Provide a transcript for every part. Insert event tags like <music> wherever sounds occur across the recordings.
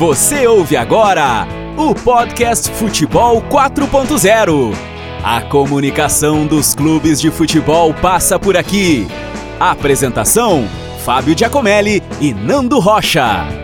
Você ouve agora o podcast Futebol 4.0. A comunicação dos clubes de futebol passa por aqui. Apresentação: Fábio Giacomelli e Nando Rocha.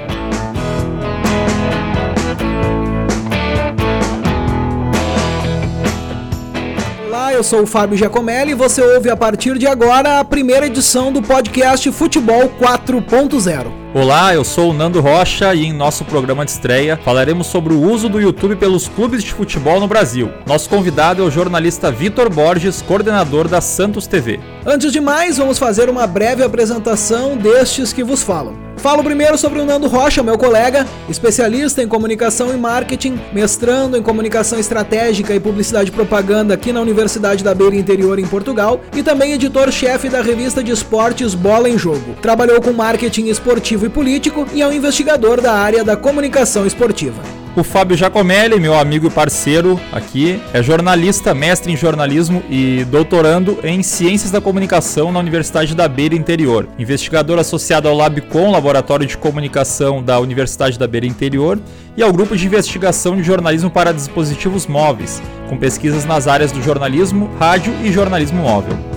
Eu sou o Fábio Giacomelli e você ouve a partir de agora a primeira edição do podcast Futebol 4.0. Olá, eu sou o Nando Rocha e em nosso programa de estreia falaremos sobre o uso do YouTube pelos clubes de futebol no Brasil. Nosso convidado é o jornalista Vitor Borges, coordenador da Santos TV. Antes de mais, vamos fazer uma breve apresentação destes que vos falam. Falo primeiro sobre o Nando Rocha, meu colega, especialista em comunicação e marketing, mestrando em comunicação estratégica e publicidade e propaganda aqui na Universidade da Beira Interior em Portugal e também editor-chefe da revista de esportes Bola em Jogo. Trabalhou com marketing esportivo e político e é um investigador da área da comunicação esportiva. O Fábio Giacomelli, meu amigo e parceiro aqui, é jornalista, mestre em jornalismo e doutorando em Ciências da Comunicação na Universidade da Beira Interior. Investigador associado ao LabCom, Laboratório de Comunicação da Universidade da Beira Interior, e ao Grupo de Investigação de Jornalismo para Dispositivos Móveis, com pesquisas nas áreas do jornalismo, rádio e jornalismo móvel.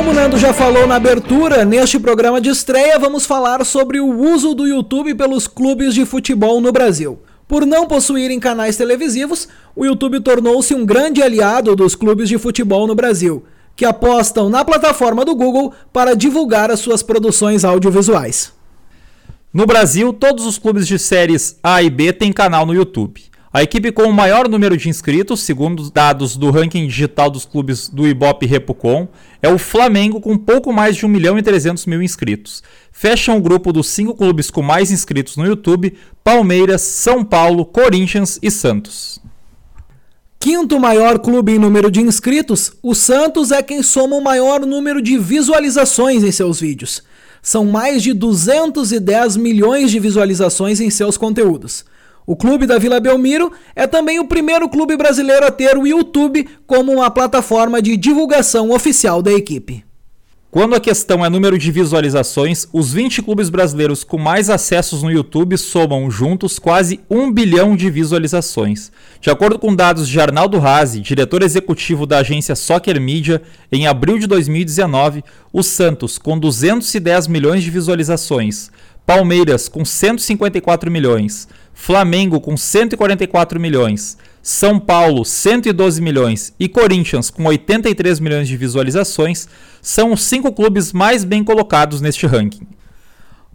Como o Nando já falou na abertura, neste programa de estreia vamos falar sobre o uso do YouTube pelos clubes de futebol no Brasil. Por não possuírem canais televisivos, o YouTube tornou-se um grande aliado dos clubes de futebol no Brasil, que apostam na plataforma do Google para divulgar as suas produções audiovisuais. No Brasil, todos os clubes de séries A e B têm canal no YouTube. A equipe com o maior número de inscritos, segundo os dados do ranking digital dos clubes do Ibope Repucom, é o Flamengo com pouco mais de 1 milhão e 300 mil inscritos. Fecham o grupo dos cinco clubes com mais inscritos no YouTube: Palmeiras, São Paulo, Corinthians e Santos. Quinto maior clube em número de inscritos, o Santos é quem soma o maior número de visualizações em seus vídeos. São mais de 210 milhões de visualizações em seus conteúdos. O clube da Vila Belmiro é também o primeiro clube brasileiro a ter o YouTube como uma plataforma de divulgação oficial da equipe. Quando a questão é número de visualizações, os 20 clubes brasileiros com mais acessos no YouTube somam juntos quase 1 bilhão de visualizações. De acordo com dados de Arnaldo Razi, diretor executivo da agência Soccer Media, em abril de 2019, o Santos, com 210 milhões de visualizações, Palmeiras, com 154 milhões, Flamengo com 144 milhões, São Paulo 112 milhões e Corinthians com 83 milhões de visualizações são os cinco clubes mais bem colocados neste ranking.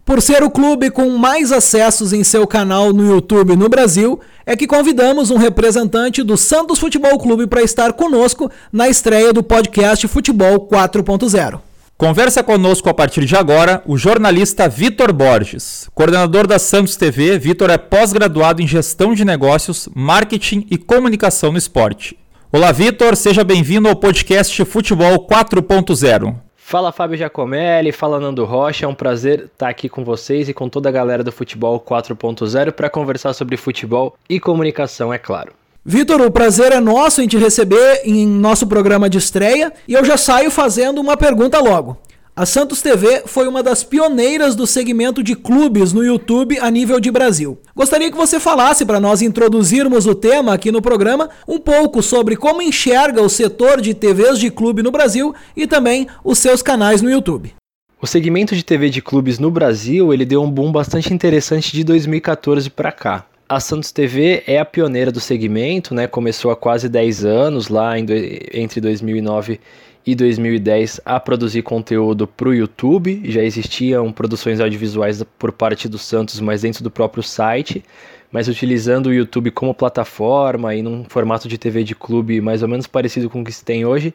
Por ser o clube com mais acessos em seu canal no YouTube no Brasil, é que convidamos um representante do Santos Futebol Clube para estar conosco na estreia do podcast Futebol 4.0. Conversa conosco a partir de agora o jornalista Vitor Borges. Coordenador da Santos TV, Vitor é pós-graduado em Gestão de Negócios, Marketing e Comunicação no Esporte. Olá, Vitor, seja bem-vindo ao podcast Futebol 4.0. Fala Fábio Giacomelli, fala Nando Rocha, é um prazer estar aqui com vocês e com toda a galera do Futebol 4.0 para conversar sobre futebol e comunicação, é claro. Vitor, o prazer é nosso em te receber em nosso programa de estreia e eu já saio fazendo uma pergunta logo. A Santos TV foi uma das pioneiras do segmento de clubes no YouTube a nível de Brasil. Gostaria que você falasse para nós introduzirmos o tema aqui no programa um pouco sobre como enxerga o setor de TVs de clube no Brasil e também os seus canais no YouTube. O segmento de TV de clubes no Brasil, ele deu um boom bastante interessante de 2014 para cá. A Santos TV é a pioneira do segmento, né? Começou há quase 10 anos, lá entre 2009 e 2010, a produzir conteúdo para o YouTube. Já existiam produções audiovisuais por parte do Santos, mas dentro do próprio site, mas utilizando o YouTube como plataforma e num formato de TV de clube mais ou menos parecido com o que se tem hoje.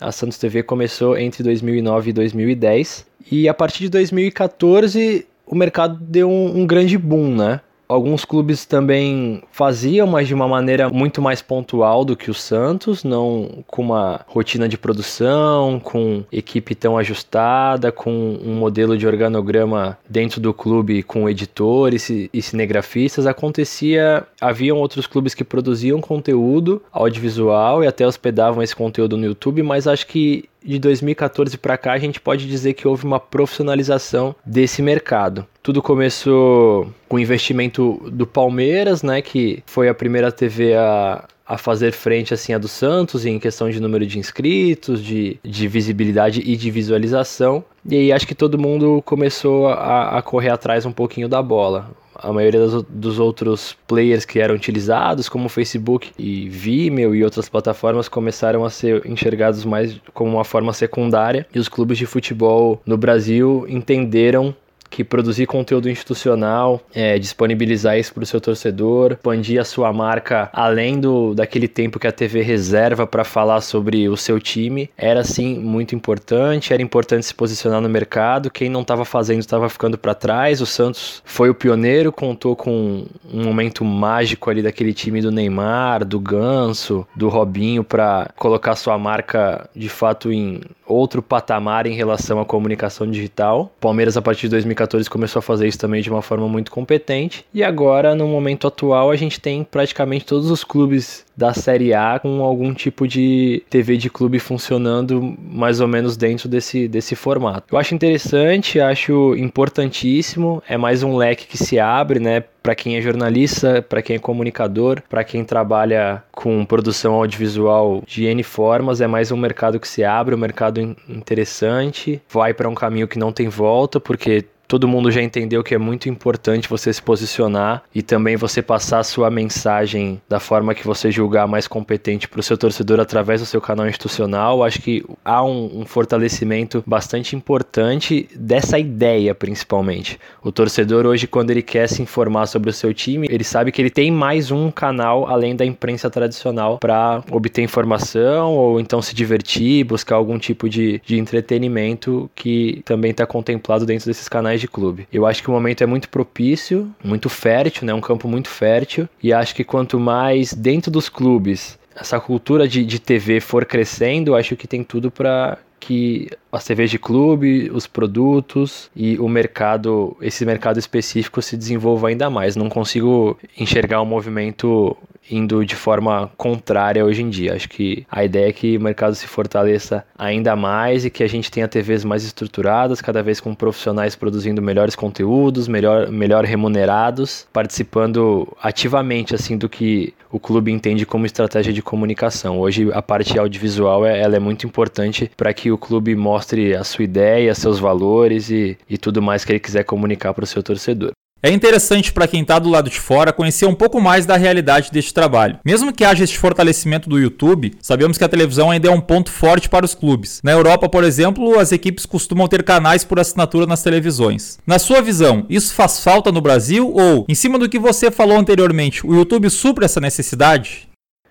A Santos TV começou entre 2009 e 2010 e a partir de 2014 o mercado deu um, um grande boom, né? Alguns clubes também faziam, mas de uma maneira muito mais pontual do que o Santos, não com uma rotina de produção, com equipe tão ajustada, com um modelo de organograma dentro do clube com editores e cinegrafistas. Acontecia, haviam outros clubes que produziam conteúdo audiovisual e até hospedavam esse conteúdo no YouTube, mas acho que de 2014 para cá, a gente pode dizer que houve uma profissionalização desse mercado. Tudo começou com o investimento do Palmeiras, né, que foi a primeira TV a, a fazer frente assim a do Santos em questão de número de inscritos, de, de visibilidade e de visualização. E aí acho que todo mundo começou a, a correr atrás um pouquinho da bola a maioria dos, dos, outros players que eram utilizados, como Facebook e Vimeo e outras plataformas, começaram a ser enxergados mais como uma forma secundária. E os clubes de futebol no Brasil entenderam que produzir conteúdo institucional, é, disponibilizar isso para o seu torcedor, expandir a sua marca além do daquele tempo que a TV reserva para falar sobre o seu time, era sim muito importante. Era importante se posicionar no mercado. Quem não estava fazendo estava ficando para trás. O Santos foi o pioneiro, contou com um momento mágico ali daquele time do Neymar, do Ganso, do Robinho para colocar sua marca de fato em outro patamar em relação à comunicação digital. Palmeiras a partir de 2014 2014 começou a fazer isso também de uma forma muito competente. E agora, no momento atual, a gente tem praticamente todos os clubes da Série A com algum tipo de TV de clube funcionando mais ou menos dentro desse, desse formato. Eu acho interessante, acho importantíssimo, é mais um leque que se abre, né? Para quem é jornalista, para quem é comunicador, para quem trabalha com produção audiovisual de N formas, é mais um mercado que se abre, um mercado interessante, vai para um caminho que não tem volta, porque todo mundo já entendeu que é muito importante você se posicionar e também você passar a sua mensagem da forma que você julgar mais competente para o seu torcedor através do seu canal institucional. Acho que há um, um, fortalecimento bastante importante dessa ideia, principalmente. O torcedor hoje, quando ele quer se informar sobre o seu time, ele sabe que ele tem mais um canal além da imprensa tradicional para obter informação ou então se divertir, buscar algum tipo de, de entretenimento que também está contemplado dentro desses canais de clube. Eu acho que o momento é muito propício, muito fértil, né? Um campo muito fértil. E acho que quanto mais dentro dos clubes essa cultura de, de TV for crescendo, acho que tem tudo para que as TVs de clube, os produtos e o mercado, esse mercado específico se desenvolva ainda mais. Não consigo enxergar um movimento indo de forma contrária hoje em dia. Acho que a ideia é que o mercado se fortaleça ainda mais e que a gente tenha TVs mais estruturadas, cada vez com profissionais produzindo melhores conteúdos, melhor, melhor remunerados, participando ativamente assim do que o clube entende como estratégia de comunicação. Hoje a parte audiovisual é, ela é muito importante para que o clube mostre a sua ideia, seus valores e, e tudo mais que ele quiser comunicar para o seu torcedor. É interessante para quem está do lado de fora conhecer um pouco mais da realidade deste trabalho. Mesmo que haja este fortalecimento do YouTube, sabemos que a televisão ainda é um ponto forte para os clubes. Na Europa, por exemplo, as equipes costumam ter canais por assinatura nas televisões. Na sua visão, isso faz falta no Brasil ou, em cima do que você falou anteriormente, o YouTube supre essa necessidade?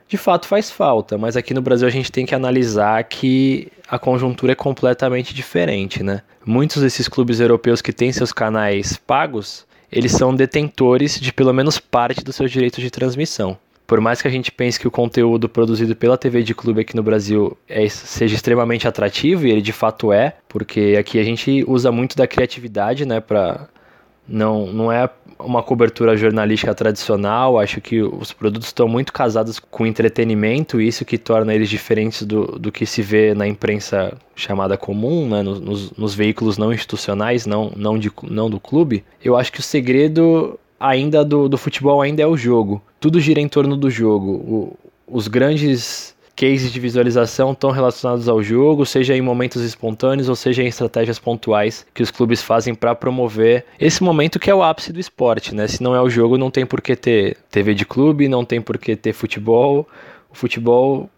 De fato faz falta, mas aqui no Brasil a gente tem que analisar que a conjuntura é completamente diferente, né? Muitos desses clubes europeus que têm seus canais pagos eles são detentores de pelo menos parte dos seus direitos de transmissão. Por mais que a gente pense que o conteúdo produzido pela TV de clube aqui no Brasil é, seja extremamente atrativo, e ele de fato é, porque aqui a gente usa muito da criatividade, né, para não, não é uma cobertura jornalística tradicional. Acho que os produtos estão muito casados com entretenimento, isso que torna eles diferentes do, do que se vê na imprensa chamada comum, né, nos, nos, nos veículos não institucionais, não, não, de, não do clube. Eu acho que o segredo ainda do, do futebol ainda é o jogo. Tudo gira em torno do jogo. O, os grandes cases de visualização estão relacionados ao jogo, seja em momentos espontâneos ou seja em estratégias pontuais que os clubes fazem para promover esse momento que é o ápice do esporte, né? Se não é o jogo, não tem por que ter TV de clube, não tem por que ter futebol. O futebol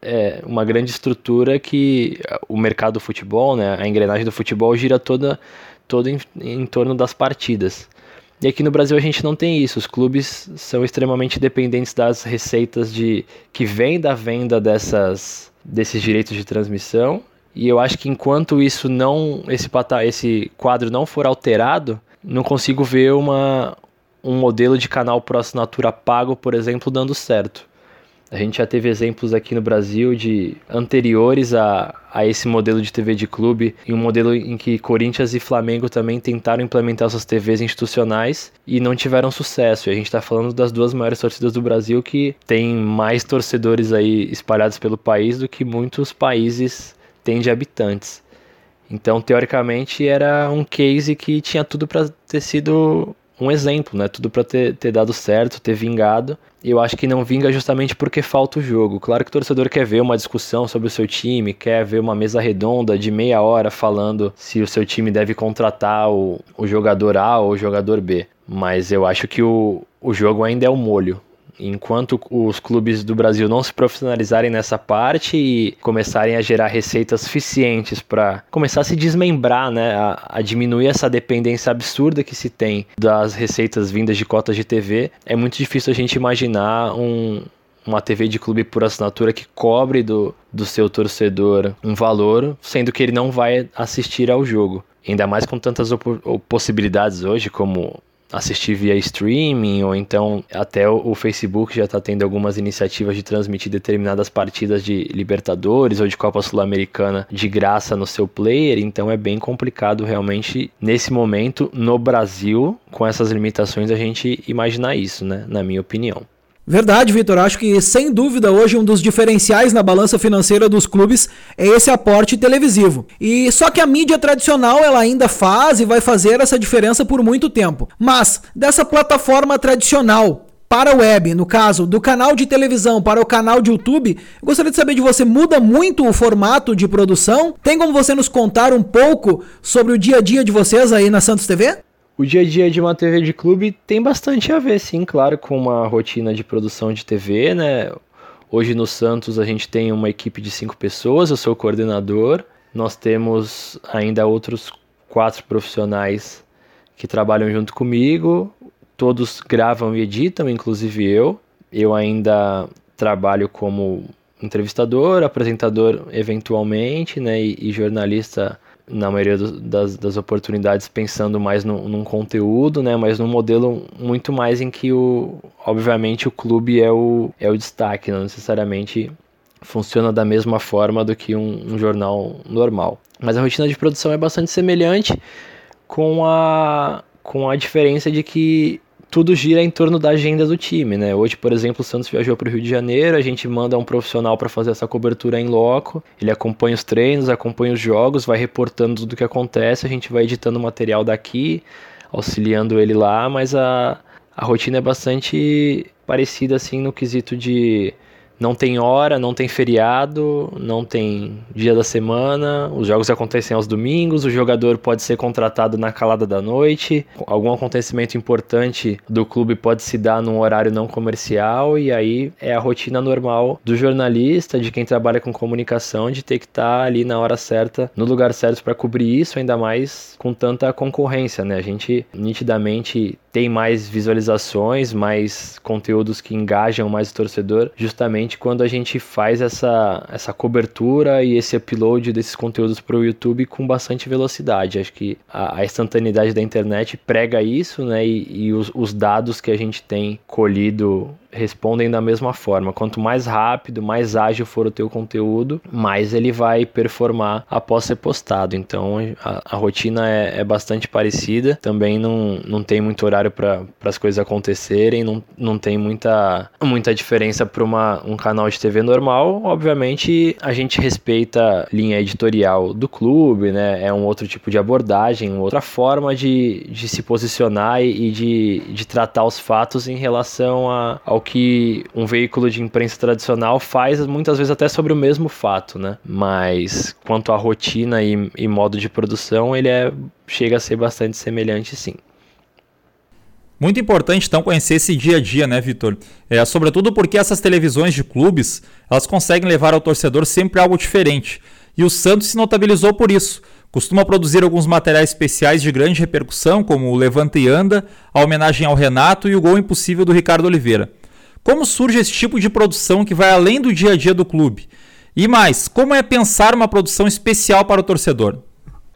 é uma grande estrutura que o mercado do futebol, né, a engrenagem do futebol gira toda, toda em, em torno das partidas. E aqui no Brasil a gente não tem isso. Os clubes são extremamente dependentes das receitas de que vêm da venda dessas desses direitos de transmissão. E eu acho que enquanto isso não esse esse quadro não for alterado, não consigo ver uma um modelo de canal por assinatura pago, por exemplo, dando certo. A gente já teve exemplos aqui no Brasil de anteriores a, a esse modelo de TV de clube, e um modelo em que Corinthians e Flamengo também tentaram implementar suas TVs institucionais e não tiveram sucesso. E a gente está falando das duas maiores torcidas do Brasil que tem mais torcedores aí espalhados pelo país do que muitos países têm de habitantes. Então, teoricamente, era um case que tinha tudo para ter sido um exemplo, né? Tudo para ter, ter dado certo, ter vingado. E eu acho que não vinga justamente porque falta o jogo. Claro que o torcedor quer ver uma discussão sobre o seu time, quer ver uma mesa redonda de meia hora falando se o seu time deve contratar o, o jogador A ou o jogador B. Mas eu acho que o, o jogo ainda é o molho enquanto os clubes do Brasil não se profissionalizarem nessa parte e começarem a gerar receitas suficientes para começar a se desmembrar, né, a, a, diminuir essa dependência absurda que se tem das receitas vindas de cotas de TV, é muito difícil a gente imaginar um, uma TV de clube por assinatura que cobre do, do seu torcedor um valor, sendo que ele não vai assistir ao jogo. Ainda mais com tantas possibilidades hoje, como assistir via streaming, ou então até o, Facebook já está tendo algumas iniciativas de transmitir determinadas partidas de Libertadores ou de Copa Sul-Americana de graça no seu player, então é bem complicado realmente nesse momento no Brasil, com essas limitações, a gente imaginar isso, né? Na minha opinião. Verdade, Vitor. Acho que sem dúvida hoje um dos diferenciais na balança financeira dos clubes é esse aporte televisivo. E só que a mídia tradicional ela ainda faz e vai fazer essa diferença por muito tempo. Mas dessa plataforma tradicional para a web, no caso do canal de televisão para o canal de YouTube, gostaria de saber de você, muda muito o formato de produção? Tem como você nos contar um pouco sobre o dia a dia de vocês aí na Santos TV? O dia a dia de uma TV de clube tem bastante a ver, sim, claro, com uma rotina de produção de TV, né? Hoje no Santos a gente tem uma equipe de cinco pessoas, eu sou o coordenador. Nós temos ainda outros quatro profissionais que trabalham junto comigo. Todos gravam e editam, inclusive eu. Eu ainda trabalho como entrevistador, apresentador eventualmente, né, e, e jornalista na maioria do, das, das oportunidades pensando mais no, num conteúdo, né, mas num modelo muito mais em que o, obviamente o clube é o, é o destaque, não necessariamente funciona da mesma forma do que um, um jornal normal. Mas a rotina de produção é bastante semelhante com a, com a diferença de que tudo gira em torno da agenda do time, né? Hoje, por exemplo, o Santos viajou para o Rio de Janeiro, a gente manda um profissional para fazer essa cobertura em loco, ele acompanha os treinos, acompanha os jogos, vai reportando tudo o que acontece, a gente vai editando material daqui, auxiliando ele lá, mas a, a rotina é bastante parecida assim no quesito de não tem hora, não tem feriado, não tem dia da semana, os jogos acontecem aos domingos, o jogador pode ser contratado na calada da noite, algum acontecimento importante do clube pode se dar num horário não comercial e aí é a rotina normal do jornalista, de quem trabalha com comunicação, de ter que estar tá ali na hora certa, no lugar certo para cobrir isso, ainda mais com tanta concorrência, né? A gente nitidamente tem mais visualizações, mais conteúdos que engajam mais o torcedor, justamente quando a gente faz essa, essa cobertura e esse upload desses conteúdos para o YouTube com bastante velocidade. Acho que a, a, instantaneidade da internet prega isso, né? E, e os, os dados que a gente tem colhido respondem da mesma forma. Quanto mais rápido, mais ágil for o teu conteúdo, mais ele vai performar após ser postado. Então a, a rotina é, é, bastante parecida. Também não, não tem muito horário para as coisas acontecerem, não, não tem muita, muita diferença para um canal de TV normal. Obviamente a gente respeita linha editorial do clube, né? É um outro tipo de abordagem, outra forma de, de se posicionar e de, de tratar os fatos em relação a, ao que um veículo de imprensa tradicional faz, muitas vezes até sobre o mesmo fato, né? Mas quanto à rotina e, e modo de produção, ele é, chega a ser bastante semelhante, sim. Muito importante então conhecer esse dia a dia, né, Vitor? É, sobretudo porque essas televisões de clubes, elas conseguem levar ao torcedor sempre algo diferente. E o Santos se notabilizou por isso. Costuma produzir alguns materiais especiais de grande repercussão, como o Levanta e Anda, a homenagem ao Renato e o gol impossível do Ricardo Oliveira. Como surge esse tipo de produção que vai além do dia a dia do clube? E mais, como é pensar uma produção especial para o torcedor?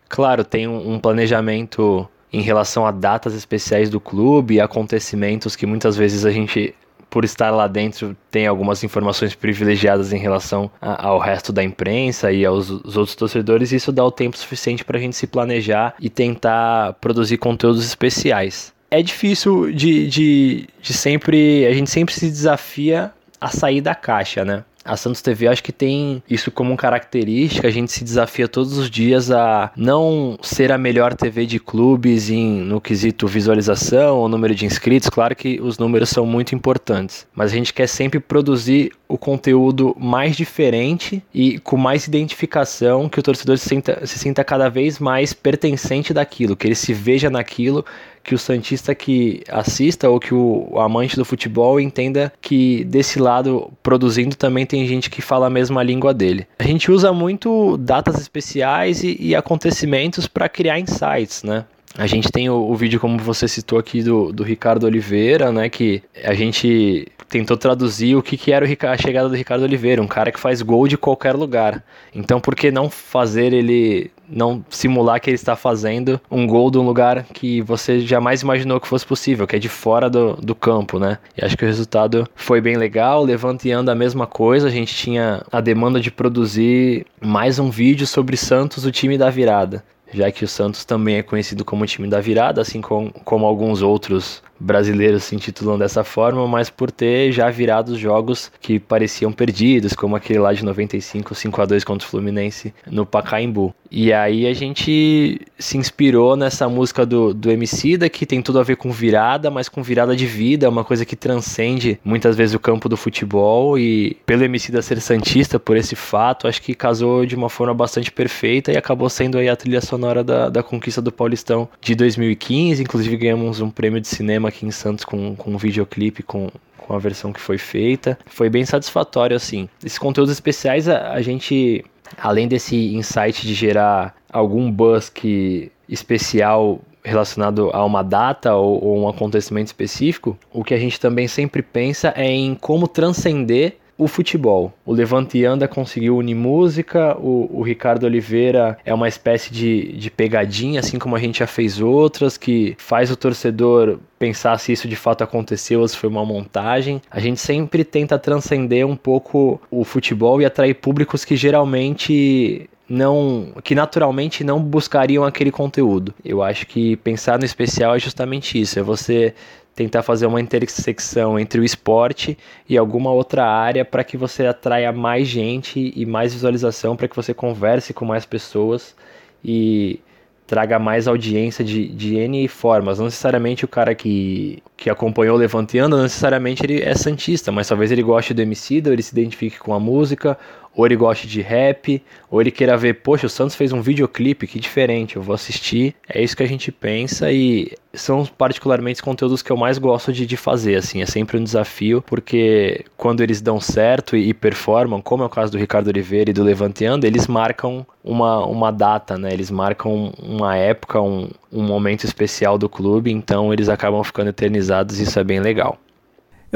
Claro, tem um planejamento em relação a datas especiais do clube, acontecimentos que muitas vezes a gente por estar lá dentro, tem algumas informações privilegiadas em relação a, ao resto da imprensa e aos outros torcedores, e isso dá o tempo suficiente para a gente se planejar e tentar produzir conteúdos especiais. É difícil de, de, de sempre. A gente sempre se desafia a sair da caixa, né? A Santos TV acho que tem isso como característica, a gente se desafia todos os dias a não ser a melhor TV de clubes em, no quesito visualização ou número de inscritos, claro que os números são muito importantes, mas a gente quer sempre produzir o conteúdo mais diferente e com mais identificação, que o torcedor se sinta, se sinta cada vez mais pertencente daquilo, que ele se veja naquilo, que o Santista que assista ou que o, o, amante do futebol entenda que desse lado, produzindo, também tem gente que fala a mesma língua dele. A gente usa muito datas especiais e, e acontecimentos para criar insights, né? A gente tem o, o, vídeo, como você citou aqui, do, do Ricardo Oliveira, né? Que a gente tentou traduzir o que, que era a chegada do Ricardo Oliveira, um cara que faz gol de qualquer lugar. Então, por que não fazer ele, não simular que ele está fazendo um gol de um lugar que você jamais imaginou que fosse possível, que é de fora do, do campo, né? E acho que o resultado foi bem legal. Levante e anda a mesma coisa, a gente tinha a demanda de produzir mais um vídeo sobre Santos, o time da virada já que o Santos também é conhecido como o time da virada, assim como, como alguns outros brasileiros se intitulam dessa forma, mas por ter já virado os jogos que pareciam perdidos, como aquele lá de 95, 5 a 2 contra o Fluminense no Pacaembu. E aí a gente se inspirou nessa música do, do Emicida, que tem tudo a ver com virada, mas com virada de vida, uma coisa que transcende muitas vezes o campo do futebol e pelo Emicida ser santista por esse fato, acho que casou de uma forma bastante perfeita e acabou sendo aí a trilha sonora da, da conquista do Paulistão de 2015, inclusive ganhamos um prêmio de cinema aqui em Santos com, com um videoclipe com, com a versão que foi feita. Foi bem satisfatório, assim. Esses conteúdos especiais, a, a gente, além desse insight de gerar algum buzz que, especial relacionado a uma data ou, ou um acontecimento específico, o que a gente também sempre pensa é em como transcender o futebol. O Levante Anda conseguiu unir música, o, o, Ricardo Oliveira é uma espécie de, de pegadinha, assim como a gente já fez outras, que faz o torcedor pensar se isso de fato aconteceu ou se foi uma montagem. A gente sempre tenta transcender um pouco o futebol e atrair públicos que geralmente não que naturalmente não buscariam aquele conteúdo. Eu acho que pensar no especial é justamente isso, é você tentar fazer uma intersecção entre o esporte e alguma outra área para que você atraia mais gente e mais visualização, para que você converse com mais pessoas e traga mais audiência de, de N formas. Não necessariamente o cara que, que acompanhou Levanteando, não necessariamente ele é santista, mas talvez ele goste do Emicida, ou ele se identifique com a música, ou ele goste de rap, ou ele queira ver, poxa, o Santos fez um videoclipe, que diferente, eu vou assistir. É isso que a gente pensa e são particularmente os conteúdos que eu mais gosto de, de fazer, assim, é sempre um desafio, porque quando eles dão certo e, e performam, como é o caso do Ricardo Oliveira e do Levanteando, eles marcam uma, uma data, né? Eles marcam uma época, um, um momento especial do clube, então eles acabam ficando eternizados e isso é bem legal.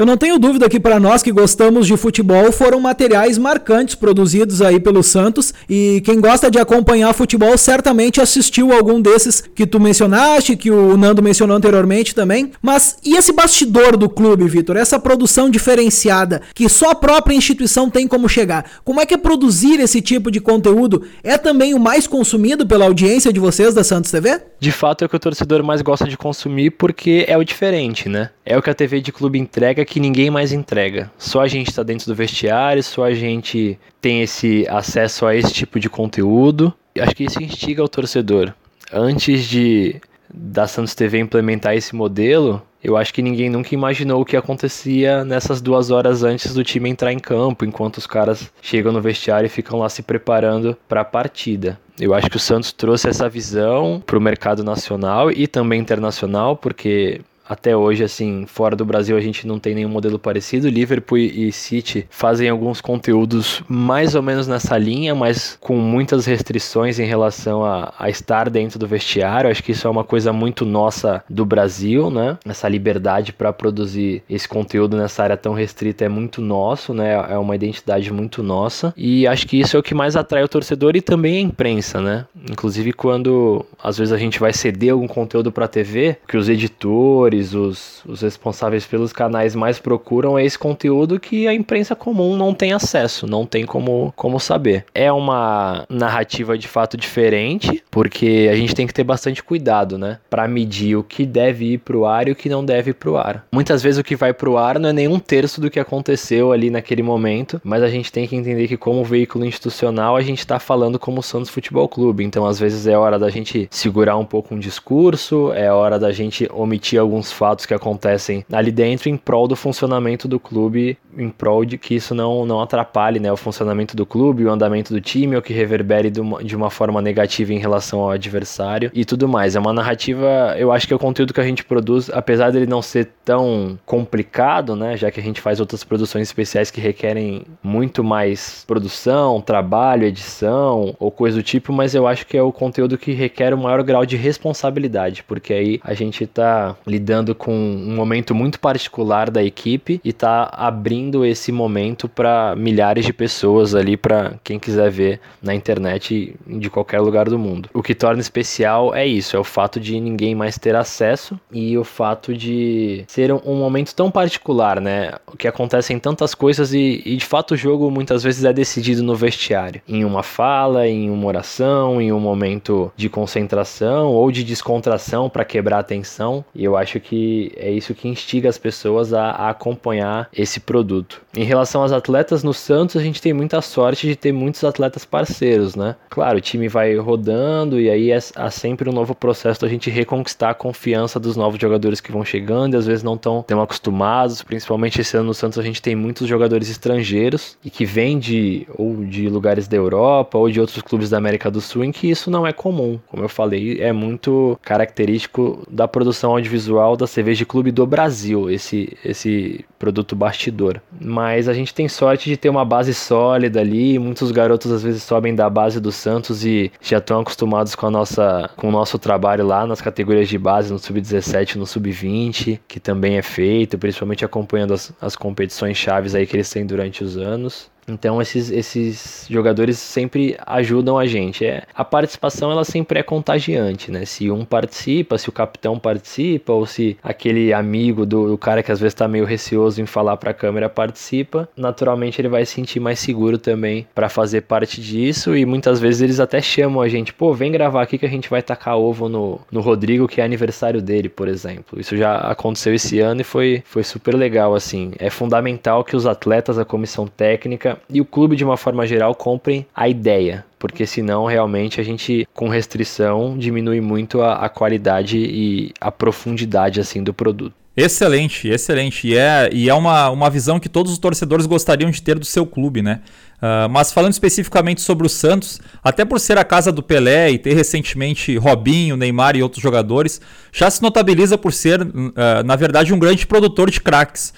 Eu não tenho dúvida que para nós que gostamos de futebol foram materiais marcantes produzidos aí pelo Santos e quem gosta de acompanhar futebol certamente assistiu algum desses que tu mencionaste, que o Nando mencionou anteriormente também. Mas e esse bastidor do clube, Vitor? Essa produção diferenciada que só a própria instituição tem como chegar. Como é que é produzir esse tipo de conteúdo? É também o mais consumido pela audiência de vocês da Santos TV? De fato é o que o torcedor mais gosta de consumir porque é o diferente, né? É o que a TV de clube entrega que ninguém mais entrega. Só a gente está dentro do vestiário, só a gente tem esse acesso a esse tipo de conteúdo. Acho que isso instiga o torcedor. Antes de da Santos TV implementar esse modelo, eu acho que ninguém nunca imaginou o que acontecia nessas duas horas antes do time entrar em campo, enquanto os caras chegam no vestiário e ficam lá se preparando para a partida. Eu acho que o Santos trouxe essa visão para o mercado nacional e também internacional, porque até hoje, assim, fora do Brasil a gente não tem nenhum modelo parecido. Liverpool e City fazem alguns conteúdos mais ou menos nessa linha, mas com muitas restrições em relação a, a estar dentro do vestiário. Acho que isso é uma coisa muito nossa do Brasil, né? Essa liberdade para produzir esse conteúdo nessa área tão restrita é muito nosso, né? É uma identidade muito nossa. E acho que isso é o que mais atrai o torcedor e também a imprensa, né? Inclusive quando às vezes a gente vai ceder algum conteúdo para TV, que os editores, os, os responsáveis pelos canais mais procuram é esse conteúdo que a imprensa comum não tem acesso, não tem como, como saber. É uma narrativa de fato diferente, porque a gente tem que ter bastante cuidado, né? Para medir o que deve ir pro ar e o que não deve ir pro ar. Muitas vezes o que vai pro ar não é nem um terço do que aconteceu ali naquele momento, mas a gente tem que entender que como veículo institucional a gente está falando como Santos Futebol Clube. Então às vezes é hora da gente segurar um pouco um discurso, é hora da gente omitir alguns fatos que acontecem ali dentro em prol do funcionamento do clube, em prol de que isso não, não atrapalhe né, o funcionamento do clube, o andamento do time, ou que reverbere de uma forma negativa em relação ao adversário e tudo mais. É uma narrativa, eu acho que é o conteúdo que a gente produz, apesar dele não ser tão complicado, né, já que a gente faz outras produções especiais que requerem muito mais produção, trabalho, edição ou coisa do tipo, mas eu acho que é o conteúdo que requer o maior grau de responsabilidade, porque aí a gente está lidando com um momento muito particular da equipe e está abrindo esse momento para milhares de pessoas ali, para quem quiser ver na internet de qualquer lugar do mundo. O que torna especial é isso, é o fato de ninguém mais ter acesso e o fato de ser um momento tão particular, né? Que acontecem tantas coisas e, e de fato o jogo muitas vezes é decidido no vestiário, em uma fala, em uma oração, em um momento de concentração ou de descontração para quebrar a tensão. E eu acho que é isso que instiga as pessoas a, a acompanhar esse produto. Em relação aos atletas no Santos, a gente tem muita sorte de ter muitos atletas parceiros, né? Claro, o time vai rodando e aí é, há sempre um novo processo da gente reconquistar a confiança dos novos jogadores que vão chegando e às vezes não estão tão acostumados. Principalmente esse ano no Santos a gente tem muitos jogadores estrangeiros e que vêm de ou de lugares da Europa ou de outros clubes da América do Sul em que isso não é comum. Como eu falei, é muito característico da produção audiovisual da cerveja clube do Brasil, esse, esse produto bastidor. Mas a gente tem sorte de ter uma base sólida ali, muitos garotos às vezes sobem da base do Santos e já estão acostumados com a nossa com o nosso trabalho lá nas categorias de base, no sub-17, no sub-20, que também é feito, principalmente acompanhando as, as competições chaves aí que eles têm durante os anos. Então esses, esses jogadores sempre ajudam a gente. É, a participação ela sempre é contagiante, né? Se um participa, se o capitão participa, ou se aquele amigo do, do cara que às vezes está meio receoso em falar para a câmera participa, naturalmente ele vai se sentir mais seguro também para fazer parte disso. E muitas vezes eles até chamam a gente, pô, vem gravar aqui que a gente vai tacar ovo no, no Rodrigo, que é aniversário dele, por exemplo. Isso já aconteceu esse ano e foi, foi super legal, assim. É fundamental que os atletas, a comissão técnica, e o clube de uma forma geral comprem a ideia, porque senão realmente a gente com restrição diminui muito a, a qualidade e a profundidade assim do produto. Excelente, excelente. E é, e é uma, uma visão que todos os torcedores gostariam de ter do seu clube, né? Uh, mas falando especificamente sobre o Santos, até por ser a casa do Pelé e ter recentemente Robinho, Neymar e outros jogadores, já se notabiliza por ser, uh, na verdade, um grande produtor de craques.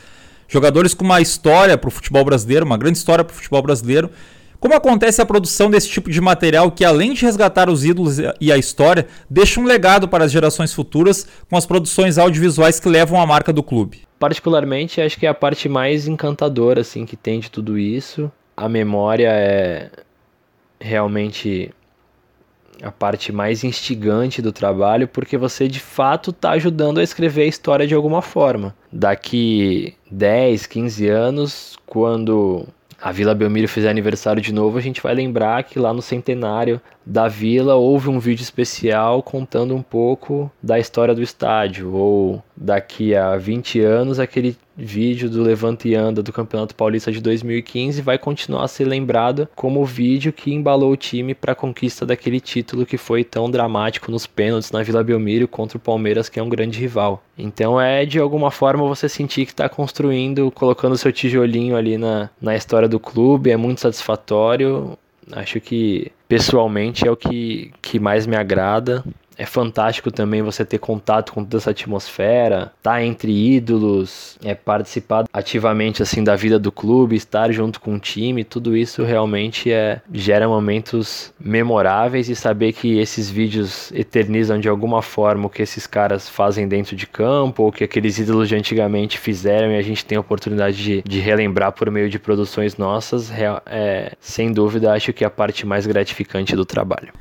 Jogadores com uma história para o futebol brasileiro, uma grande história para o futebol brasileiro. Como acontece a produção desse tipo de material que, além de resgatar os ídolos e a história, deixa um legado para as gerações futuras com as produções audiovisuais que levam a marca do clube? Particularmente, acho que é a parte mais encantadora assim que tem de tudo isso. A memória é realmente a parte mais instigante do trabalho, porque você de fato está ajudando a escrever a história de alguma forma. Daqui 10, 15 anos, quando a Vila Belmiro fizer aniversário de novo, a gente vai lembrar que lá no centenário da vila houve um vídeo especial contando um pouco da história do estádio. Ou daqui a 20 anos, aquele vídeo do Levante e Anda do Campeonato Paulista de 2015 vai continuar a ser lembrado como o vídeo que embalou o time para a conquista daquele título que foi tão dramático nos pênaltis na Vila Belmiro contra o Palmeiras, que é um grande rival. Então é de alguma forma você sentir que está construindo, colocando seu tijolinho ali na, na história do clube, é muito satisfatório. Acho que pessoalmente é o que, que mais me agrada é fantástico também você ter contato com toda essa atmosfera, estar tá entre ídolos, é participar ativamente assim da vida do clube, estar junto com o time, tudo isso realmente é gera momentos memoráveis e saber que esses vídeos eternizam de alguma forma o que esses caras fazem dentro de campo ou que aqueles ídolos de antigamente fizeram e a gente tem a oportunidade de, de relembrar por meio de produções nossas, é, sem dúvida acho que é a parte mais gratificante do trabalho.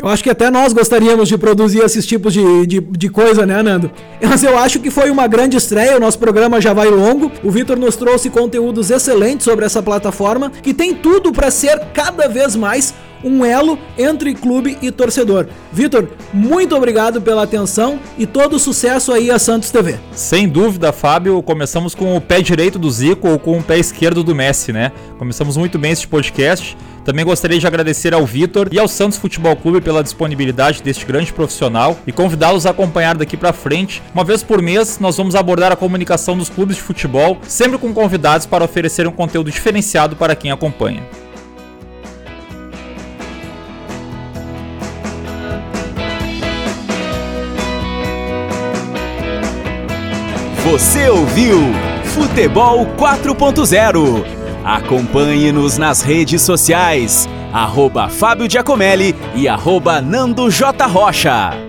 Eu acho que até nós gostaríamos de produzir esses tipos de, de, de, coisa, né, Nando? <laughs> Mas eu acho que foi uma grande estreia, o nosso programa já vai longo. O Vitor nos trouxe conteúdos excelentes sobre essa plataforma, que tem tudo para ser cada vez mais um elo entre clube e torcedor. Vitor, muito obrigado pela atenção e todo sucesso aí a Santos TV. Sem dúvida, Fábio, começamos com o pé direito do Zico ou com o pé esquerdo do Messi, né? Começamos muito bem este podcast. Também gostaria de agradecer ao Vitor e ao Santos Futebol Clube pela disponibilidade deste grande profissional e convidá-los a acompanhar daqui para frente. Uma vez por mês, nós vamos abordar a comunicação dos clubes de futebol, sempre com convidados para oferecer um conteúdo diferenciado para quem acompanha. Você ouviu Futebol 4.0 Acompanhe-nos nas redes sociais, arroba Fábio Giacomelli e arroba Nando J. Rocha.